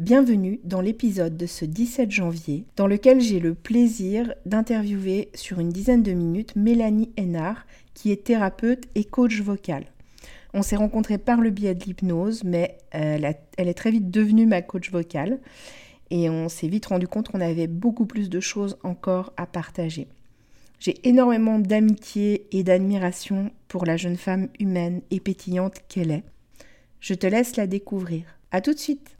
Bienvenue dans l'épisode de ce 17 janvier dans lequel j'ai le plaisir d'interviewer sur une dizaine de minutes Mélanie Hénard qui est thérapeute et coach vocal. On s'est rencontrés par le biais de l'hypnose mais elle, elle, est très vite devenue ma coach vocale et on s'est vite rendu compte qu'on avait beaucoup plus de choses encore à partager. J'ai énormément d'amitié et d'admiration pour la jeune femme humaine et pétillante qu'elle est. Je te laisse la découvrir. À tout de suite!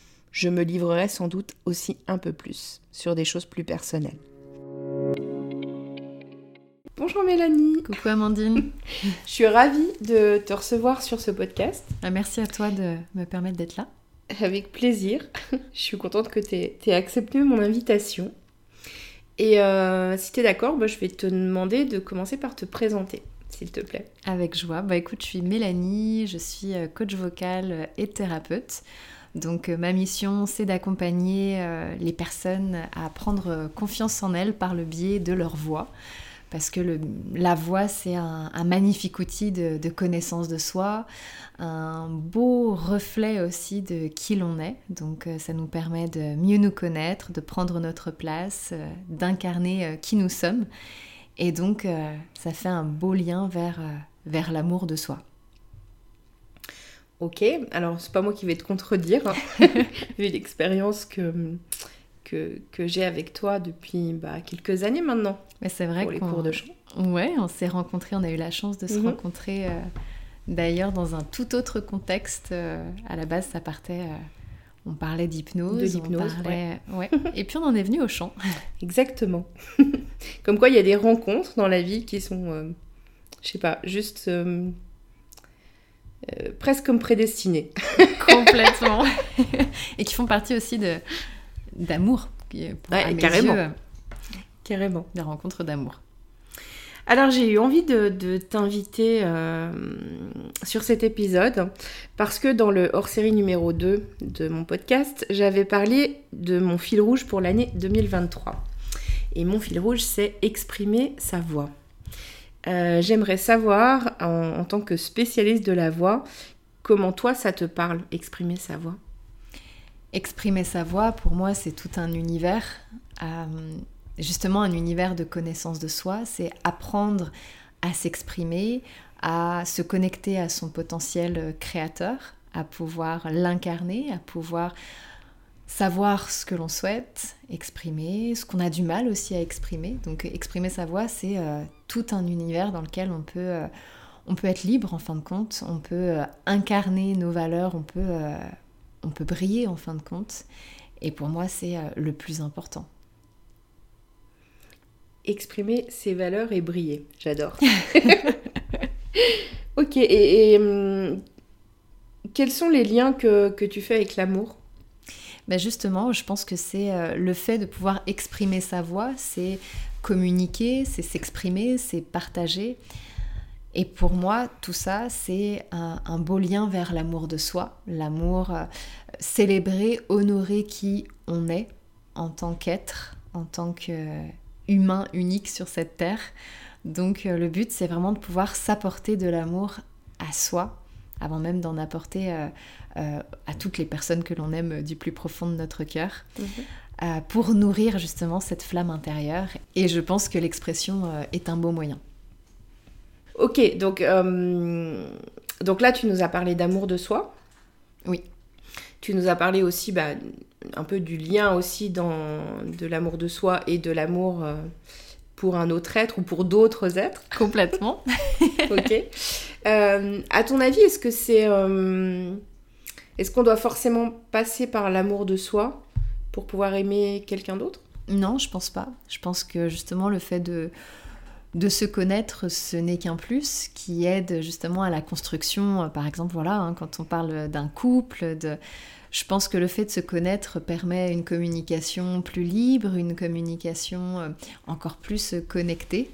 je me livrerai sans doute aussi un peu plus sur des choses plus personnelles. Bonjour Mélanie. Coucou Amandine. je suis ravie de te recevoir sur ce podcast. Ah, merci à toi de me permettre d'être là. Avec plaisir. je suis contente que tu aies, accepté mon invitation. Et euh, si tu es d'accord, bah, je vais te demander de commencer par te présenter, s'il te plaît. Avec joie. Bah écoute, je suis Mélanie, je suis euh, coach vocal et thérapeute. Donc euh, ma mission, c'est d'accompagner euh, les personnes à prendre confiance en elles par le biais de leur voix. Parce que la voix, c'est un, magnifique outil de, connaissance de soi, un beau reflet aussi de qui l'on est. Donc euh, ça nous permet de mieux nous connaître, de prendre notre place, d'incarner qui nous sommes. Et donc ça fait un beau lien vers l'amour de soi. Ok, alors c'est pas moi qui vais te contredire, vu l'expérience que, que, que j'ai avec toi depuis bah, quelques années maintenant. Mais c'est vrai pour les cours de chant. Ouais, on s'est rencontrés, on a eu la chance de se mhm. rencontrer euh, d'ailleurs dans un tout autre contexte. Euh, à la base, ça partait. Euh, on parlait d'hypnose. De l'hypnose, ouais. ouais. Et puis on en est venu au chant. Exactement. Comme quoi, il y a des rencontres dans la vie qui sont, je sais pas, juste euh, presque comme prédestinés. Complètement. et qui font partie aussi de d'amour. Ouais, carrément. Carrément. Des rencontres d'amour. Alors j'ai eu envie de, t'inviter euh, sur cet épisode parce que dans le hors-série numéro 2 de mon podcast, j'avais parlé de mon fil rouge pour l'année 2023. Et mon fil rouge, c'est exprimer sa voix. Euh, j'aimerais savoir, en, tant que spécialiste de la voix, comment toi ça te parle, exprimer sa voix? Exprimer sa voix, pour moi, c'est tout un univers. Euh, justement, un univers de connaissance de soi. C'est apprendre à s'exprimer, à se connecter à son potentiel créateur, à pouvoir l'incarner, à pouvoir savoir ce que l'on souhaite exprimer, ce qu'on a du mal aussi à exprimer. Donc exprimer sa voix, c'est euh, tout un univers dans lequel on peut, euh, on peut être libre en fin de compte, on peut euh, incarner nos valeurs, on peut, on peut briller en fin de compte. Et pour moi, c'est le plus important. Exprimer ses valeurs et briller, j'adore. ok, et, hum, quels sont les liens que, que tu fais avec l'amour? Ben Justement, je pense que c'est euh, le fait de pouvoir exprimer sa voix, c'est communiquer, c'est s'exprimer, c'est partager. Et pour moi, tout ça, c'est un, beau lien vers l'amour de soi, l'amour euh, célébrer, honorer qui on est en tant qu'être, en tant qu'humain unique sur cette terre. Donc euh, le but, c'est vraiment de pouvoir s'apporter de l'amour à soi, avant même d'en apporter euh, euh, à toutes les personnes que l'on aime du plus profond de notre cœur, mhm. Euh, pour nourrir justement cette flamme intérieure. Et je pense que l'expression est un beau moyen. Ok, donc, donc là, tu nous as parlé d'amour de soi. Oui. Tu nous as parlé aussi bah, un peu du lien aussi dans, de l'amour de soi et de l'amour pour un autre être ou pour d'autres êtres. Complètement. ok. Euh, à ton avis, est-ce que c'est. Euh, est-ce qu'on doit forcément passer par l'amour de soi pour pouvoir aimer quelqu'un d'autre Non, je pense pas. Je pense que justement le fait de de se connaître, ce n'est qu'un plus qui aide justement à la construction. Par exemple, voilà, hein, quand on parle d'un couple, de, je pense que le fait de se connaître permet une communication plus libre, une communication euh, encore plus connectée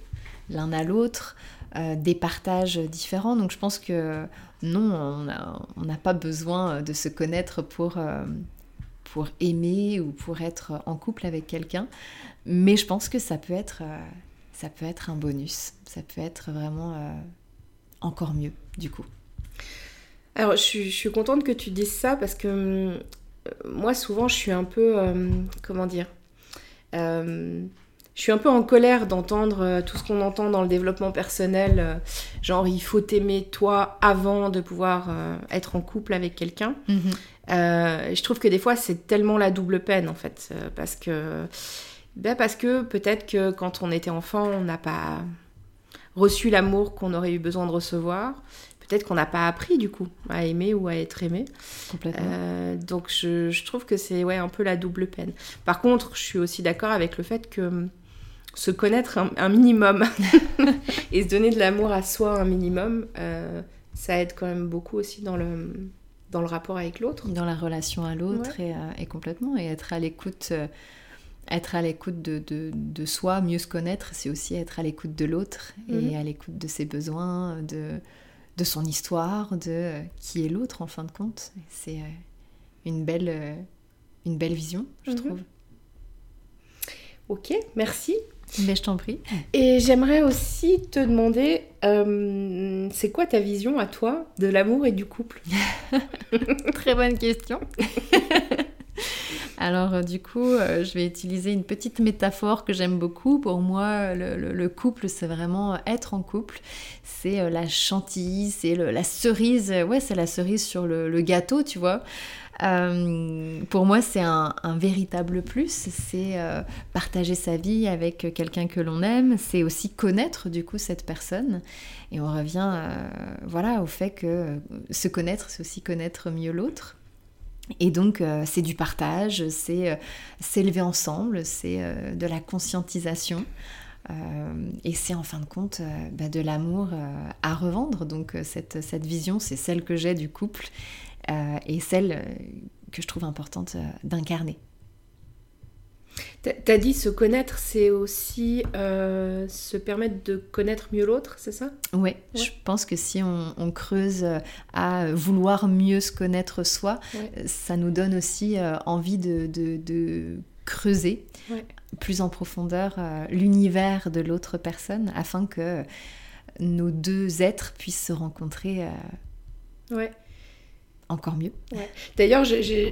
l'un à l'autre, euh, des partages différents. Donc je pense que non, on n'a pas besoin de se connaître pour, euh, pour aimer ou pour être en couple avec quelqu'un. Mais je pense que ça peut être, ça peut être un bonus. Ça peut être vraiment encore mieux du coup. Alors, je suis, contente que tu dises ça parce que euh, moi, souvent, je suis un peu. Euh, comment dire euh, Je suis un peu en colère d'entendre tout ce qu'on entend dans le développement personnel. genre, il faut t'aimer toi avant de pouvoir être en couple avec quelqu'un. Mhm. je trouve que des fois, c'est tellement la double peine, en fait. parce que. Ben parce que peut-être que quand on était enfant, on n'a pas reçu l'amour qu'on aurait eu besoin de recevoir peut-être qu'on n'a pas appris du coup à aimer ou à être aimé. Complètement. Euh, donc je, trouve que c'est ouais, un peu la double peine. Par contre, je suis aussi d'accord avec le fait que se connaître un, minimum et se donner de l'amour à soi un minimum, euh, ça aide quand même beaucoup aussi dans le, dans le rapport avec l'autre. Dans la relation à l'autre et, euh, et, complètement. Et être à l'écoute être à l'écoute de, de, de, soi, mieux se connaître, c'est aussi être à l'écoute de l'autre et mhm. à l'écoute de ses besoins, de, de son histoire, de euh, qui est l'autre en fin de compte. C'est euh, une belle, euh, une belle vision, je mhm. trouve. Ok, merci. Mais je t'en prie. Et j'aimerais aussi te demander, c'est quoi ta vision à toi de l'amour et du couple? Très bonne question. Alors euh, du coup, euh, je vais utiliser une petite métaphore que j'aime beaucoup. Pour moi, le, couple, c'est vraiment être en couple. C'est euh, la chantilly, c'est la cerise. Ouais, c'est la cerise sur le, gâteau, tu vois. pour moi, c'est un, véritable plus. C'est partager sa vie avec quelqu'un que l'on aime. C'est aussi connaître du coup cette personne. Et on revient, voilà, au fait que se connaître, c'est aussi connaître mieux l'autre. Et donc, euh, c'est du partage, c'est euh, s'élever ensemble, c'est euh, de la conscientisation. et c'est en fin de compte bah, de l'amour à revendre. Donc, cette, cette vision, c'est celle que j'ai du couple et celle que je trouve importante d'incarner. T'as dit se connaître, c'est aussi euh, se permettre de connaître mieux l'autre, c'est ça? Oui, je pense que si on, creuse à vouloir mieux se connaître soi, ça nous donne aussi euh, envie de, creuser plus en profondeur euh, l'univers de l'autre personne afin que nos deux êtres puissent se rencontrer. ouais encore mieux. D'ailleurs, je,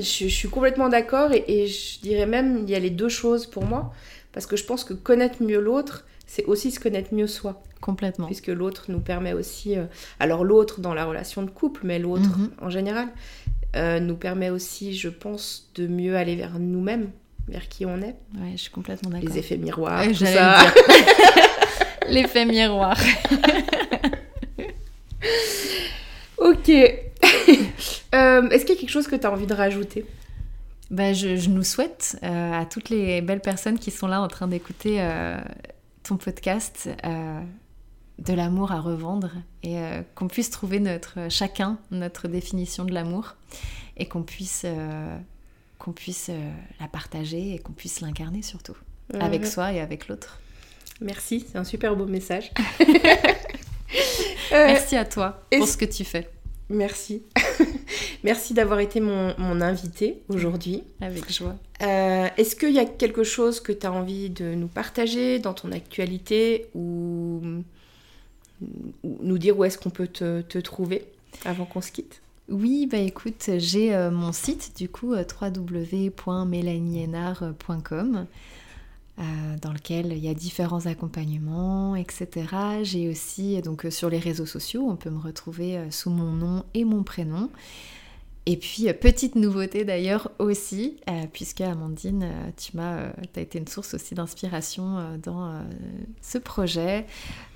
suis complètement d'accord et, je dirais même il y a les deux choses pour moi parce que je pense que connaître mieux l'autre, c'est aussi se connaître mieux soi. Complètement. Puisque l'autre nous permet aussi, euh, alors l'autre dans la relation de couple, mais l'autre Mhm. en général, euh, nous permet aussi, je pense, de mieux aller vers nous-mêmes, vers qui on est. Ouais, je suis complètement d'accord. Les effets miroirs, Ouais, tout ça. L'effet miroir. Ok. Euh, Est-ce qu'il y a quelque chose que tu as envie de rajouter? Bah, je, je nous souhaite euh, à toutes les belles personnes qui sont là en train d'écouter euh, ton podcast de l'amour à revendre et qu'on puisse trouver notre chacun notre définition de l'amour et qu'on puisse qu'on puisse la partager et qu'on puisse l'incarner surtout avec soi et avec l'autre. Merci, c'est un super beau message. Merci à toi pour ce que tu fais. Merci. Merci d'avoir été mon, mon invité aujourd'hui. Avec joie. Euh, Est-ce qu'il y a quelque chose que tu as envie de nous partager dans ton actualité ou, ou nous dire où est-ce qu'on peut te, te trouver avant qu'on se quitte? Oui, bah écoute, j'ai euh, mon site du coup euh, www.mélanienard.com euh, dans lequel il y a différents accompagnements, etc. J'ai aussi donc sur les réseaux sociaux, on peut me retrouver sous mon nom et mon prénom. Et puis euh, petite nouveauté d'ailleurs aussi, euh, puisque Amandine, euh, tu m'as, euh, t'as été une source aussi d'inspiration euh, dans ce projet.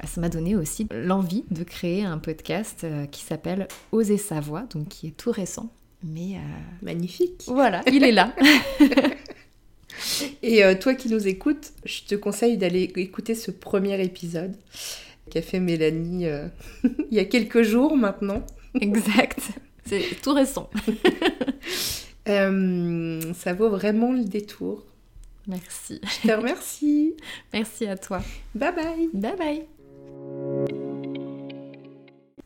Ça m'a donné aussi l'envie de créer un podcast qui s'appelle Oser sa voix, donc qui est tout récent. Mais Magnifique. voilà, il est là. Et toi qui nous écoutes, je te conseille d'aller écouter ce premier épisode qu'a fait Mélanie il y a quelques jours maintenant. exact. C'est tout récent. Euh, ça vaut vraiment le détour. Merci. Je te remercie. Merci à toi. bye bye. Bye bye.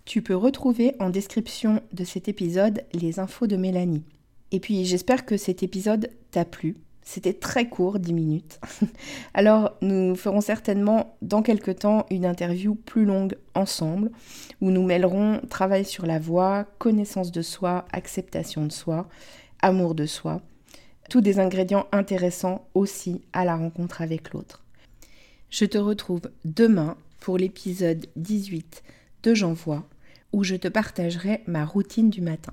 Tu peux retrouver en description de cet épisode les infos de Mélanie. Et puis j'espère que cet épisode t'a plu. C'était très court, 10 minutes. Alors nous ferons certainement dans quelques temps une interview plus longue ensemble, où nous mêlerons travail sur la voix, connaissance de soi, acceptation de soi, amour de soi. Tous des ingrédients intéressants aussi à la rencontre avec l'autre. Je te retrouve demain pour l'épisode 18 de J'envoie, où je te partagerai ma routine du matin.